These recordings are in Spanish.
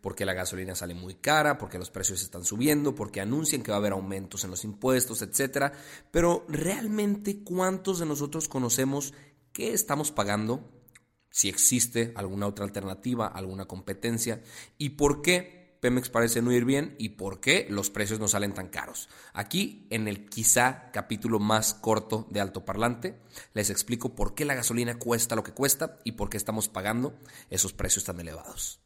porque la gasolina sale muy cara, porque los precios están subiendo, porque anuncian que va a haber aumentos en los impuestos, etcétera. Pero realmente, ¿cuántos de nosotros conocemos qué estamos pagando? Si existe alguna otra alternativa, alguna competencia y por qué Pemex parece no ir bien y por qué los precios no salen tan caros. Aquí, en el quizá capítulo más corto de Alto Parlante, les explico por qué la gasolina cuesta lo que cuesta y por qué estamos pagando esos precios tan elevados.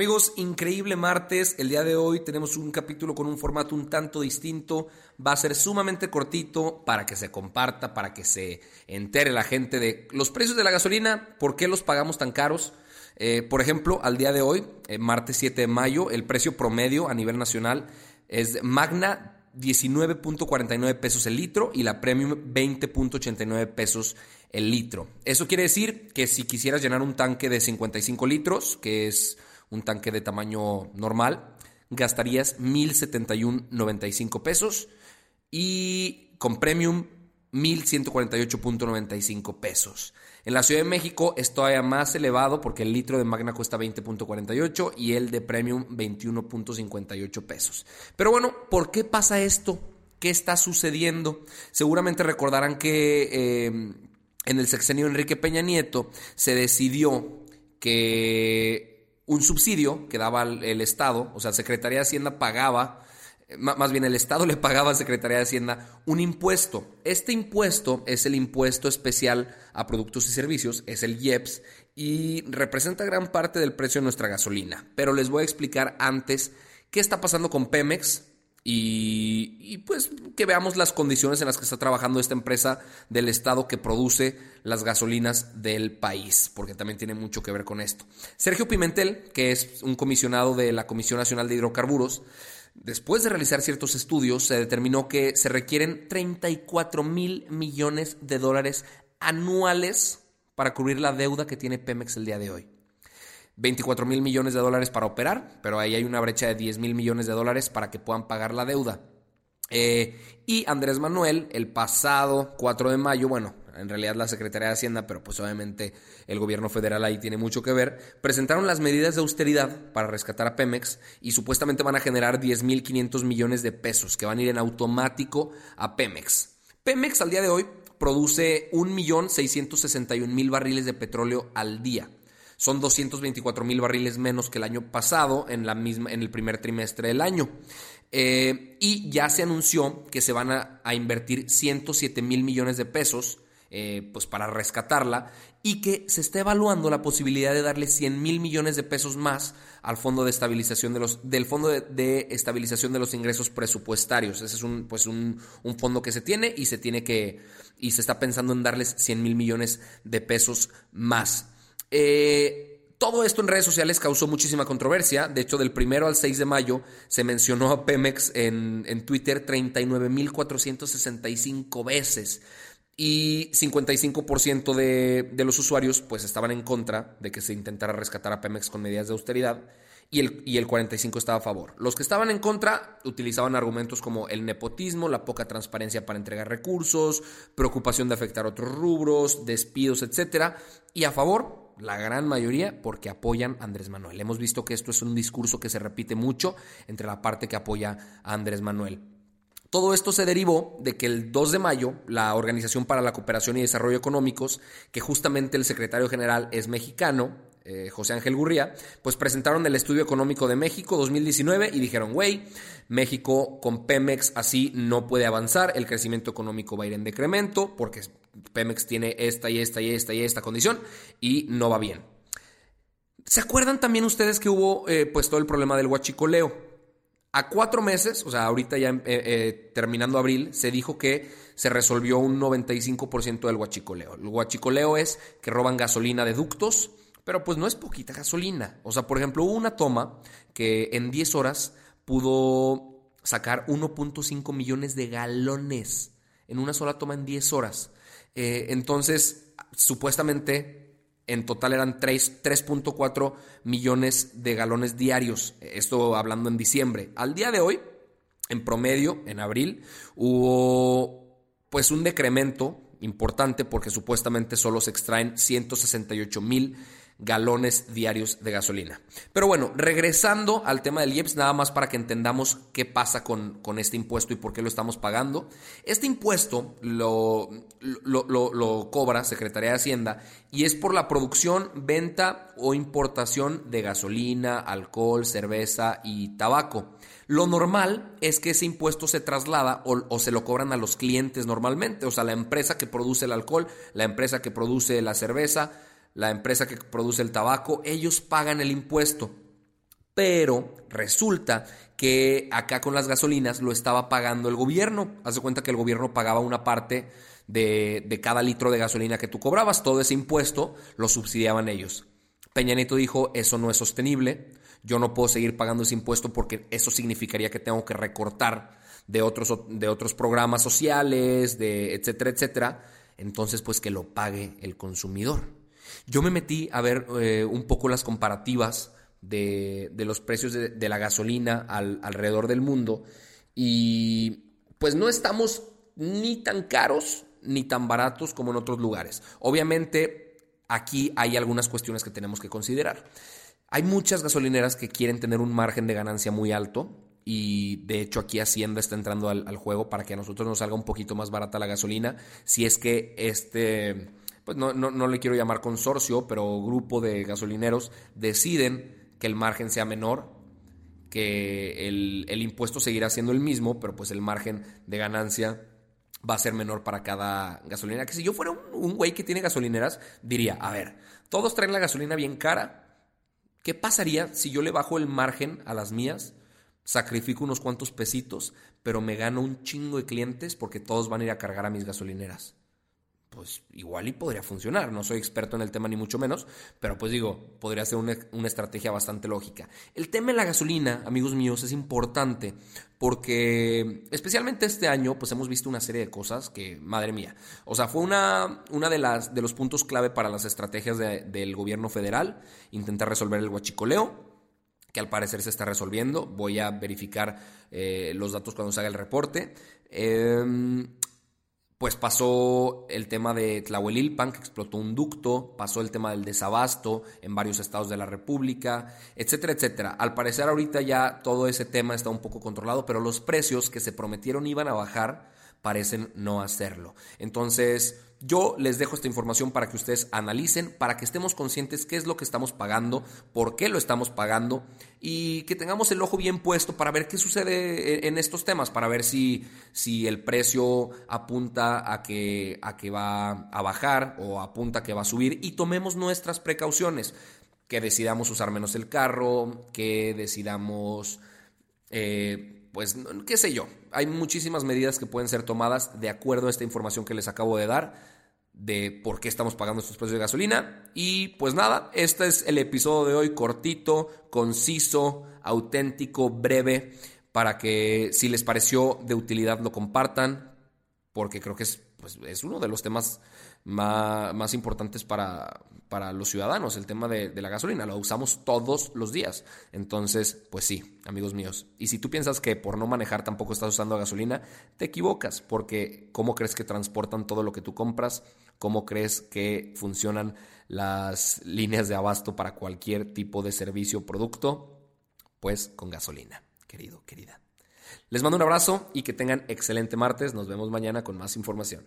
Amigos, increíble martes. El día de hoy tenemos un capítulo con un formato un tanto distinto. Va a ser sumamente cortito para que se comparta, para que se entere la gente de los precios de la gasolina, por qué los pagamos tan caros. Eh, por ejemplo, al día de hoy, eh, martes 7 de mayo, el precio promedio a nivel nacional es Magna 19.49 pesos el litro y la Premium 20.89 pesos el litro. Eso quiere decir que si quisieras llenar un tanque de 55 litros, que es un tanque de tamaño normal, gastarías 1.071.95 pesos y con Premium 1.148.95 pesos. En la Ciudad de México es todavía más elevado porque el litro de Magna cuesta 20.48 y el de Premium 21.58 pesos. Pero bueno, ¿por qué pasa esto? ¿Qué está sucediendo? Seguramente recordarán que eh, en el sexenio Enrique Peña Nieto se decidió que un subsidio que daba el Estado, o sea, Secretaría de Hacienda pagaba más bien el Estado le pagaba a Secretaría de Hacienda un impuesto. Este impuesto es el impuesto especial a productos y servicios, es el IEPS, y representa gran parte del precio de nuestra gasolina. Pero les voy a explicar antes qué está pasando con Pemex y, pues que veamos las condiciones en las que está trabajando esta empresa del Estado que produce las gasolinas del país, porque también tiene mucho que ver con esto. Sergio Pimentel, que es un comisionado de la Comisión Nacional de Hidrocarburos, Después de realizar ciertos estudios, se determinó que se requieren 34 mil millones de dólares anuales para cubrir la deuda que tiene Pemex el día de hoy. 24 mil millones de dólares para operar, pero ahí hay una brecha de 10 mil millones de dólares para que puedan pagar la deuda. Eh, y Andrés Manuel, el pasado 4 de mayo, bueno, en realidad la Secretaría de Hacienda, pero pues obviamente el gobierno federal ahí tiene mucho que ver, presentaron las medidas de austeridad para rescatar a Pemex y supuestamente van a generar 10.500 millones de pesos que van a ir en automático a Pemex. Pemex al día de hoy produce 1.661.000 barriles de petróleo al día. Son 224.000 barriles menos que el año pasado en, la misma, en el primer trimestre del año. Eh, y ya se anunció que se van a, a invertir 107 mil millones de pesos eh, pues para rescatarla y que se está evaluando la posibilidad de darle 100 mil millones de pesos más al fondo de estabilización de los del fondo de, estabilización de los ingresos presupuestarios ese es un pues un, fondo que se tiene y se tiene que y se está pensando en darles 100 mil millones de pesos más eh, todo esto en redes sociales causó muchísima controversia. De hecho, del primero al 6 de mayo se mencionó a Pemex en, en Twitter 39.465 veces y 55% de, de, los usuarios pues estaban en contra de que se intentara rescatar a Pemex con medidas de austeridad y el, y el 45% estaba a favor. Los que estaban en contra utilizaban argumentos como el nepotismo, la poca transparencia para entregar recursos, preocupación de afectar otros rubros, despidos, etc. Y a favor, la gran mayoría, porque apoyan a Andrés Manuel. Hemos visto que esto es un discurso que se repite mucho entre la parte que apoya a Andrés Manuel. Todo esto se derivó de que el 2 de mayo, la Organización para la Cooperación y Desarrollo Económicos, que justamente el secretario general es mexicano, eh, José Ángel Gurría, pues presentaron el estudio económico de México 2019 y dijeron, güey, México con Pemex así no puede avanzar, el crecimiento económico va a ir en decremento porque Pemex tiene esta y esta y esta y esta condición y no va bien. ¿Se acuerdan también ustedes que hubo eh, pues todo el problema del huachicoleo? A cuatro meses, o sea, ahorita ya eh, eh, terminando abril, se dijo que se resolvió un 95% del huachicoleo. El huachicoleo es que roban gasolina de ductos, pero pues no es poquita gasolina. O sea, por ejemplo, hubo una toma que en 10 horas pudo sacar 1.5 millones de galones en una sola toma en 10 horas. Eh, entonces, supuestamente en total eran 3.4 millones de galones diarios. Esto hablando en diciembre. Al día de hoy, en promedio, en abril, hubo pues un decremento importante porque supuestamente solo se extraen 168 mil galones diarios de gasolina. Pero bueno, regresando al tema del IEPS, nada más para que entendamos qué pasa con, con este impuesto y por qué lo estamos pagando. Este impuesto lo, lo, lo, cobra Secretaría de Hacienda y es por la producción, venta o importación de gasolina, alcohol, cerveza y tabaco. Lo normal es que ese impuesto se traslada o, o, se lo cobran a los clientes normalmente, o sea, la empresa que produce el alcohol, la empresa que produce la cerveza, la empresa que produce el tabaco, ellos pagan el impuesto. Pero resulta que acá con las gasolinas lo estaba pagando el gobierno. Haz de cuenta que el gobierno pagaba una parte de, cada litro de gasolina que tú cobrabas. Todo ese impuesto lo subsidiaban ellos. Peña Nieto dijo, eso no es sostenible. Yo no puedo seguir pagando ese impuesto porque eso significaría que tengo que recortar de otros, de otros programas sociales, de etcétera, etcétera. Entonces, pues que lo pague el consumidor. Yo me metí a ver eh, un poco las comparativas de, los precios de, la gasolina alrededor del mundo y pues no estamos ni tan caros ni tan baratos como en otros lugares. Obviamente aquí hay algunas cuestiones que tenemos que considerar. Hay muchas gasolineras que quieren tener un margen de ganancia muy alto y de hecho aquí Hacienda está entrando al, al juego para que a nosotros nos salga un poquito más barata la gasolina si es que este pues no, no, le quiero llamar consorcio, pero grupo de gasolineros deciden que el margen sea menor, que el, impuesto seguirá siendo el mismo, pero pues el margen de ganancia va a ser menor para cada gasolinera. Que si yo fuera un güey que tiene gasolineras, diría, a ver, todos traen la gasolina bien cara. ¿Qué pasaría si yo le bajo el margen a las mías? Sacrifico unos cuantos pesitos, pero me gano un chingo de clientes porque todos van a ir a cargar a mis gasolineras pues igual y podría funcionar. No soy experto en el tema ni mucho menos, pero pues digo, podría ser una, estrategia bastante lógica. El tema de la gasolina, amigos míos, es importante porque especialmente este año pues hemos visto una serie de cosas que, madre mía, o sea, fue una, una de, las, de los puntos clave para las estrategias del gobierno federal, intentar resolver el huachicoleo, que al parecer se está resolviendo. Voy a verificar eh, los datos cuando se haga el reporte. Eh, pues pasó el tema de Tlahuelilpan, que explotó un ducto, pasó el tema del desabasto en varios estados de la República, etcétera, etcétera. Al parecer ahorita ya todo ese tema está un poco controlado, pero los precios que se prometieron iban a bajar parecen no hacerlo. Entonces, yo les dejo esta información para que ustedes analicen, para que estemos conscientes qué es lo que estamos pagando, por qué lo estamos pagando y que tengamos el ojo bien puesto para ver qué sucede en estos temas, para ver si, si el precio apunta a que, a que va a bajar o apunta a que va a subir y tomemos nuestras precauciones, que decidamos usar menos el carro, que decidamos... Eh, pues, qué sé yo, hay muchísimas medidas que pueden ser tomadas de acuerdo a esta información que les acabo de dar de por qué estamos pagando estos precios de gasolina. Y pues nada, este es el episodio de hoy cortito, conciso, auténtico, breve, para que si les pareció de utilidad lo compartan, porque creo que es, pues, es uno de los temas más, importantes para, para los ciudadanos, el tema de, la gasolina. Lo usamos todos los días. Entonces, pues sí, amigos míos. Y si tú piensas que por no manejar tampoco estás usando gasolina, te equivocas, porque ¿cómo crees que transportan todo lo que tú compras? ¿Cómo crees que funcionan las líneas de abasto para cualquier tipo de servicio o producto? Pues con gasolina, querido, querida. Les mando un abrazo y que tengan excelente martes. Nos vemos mañana con más información.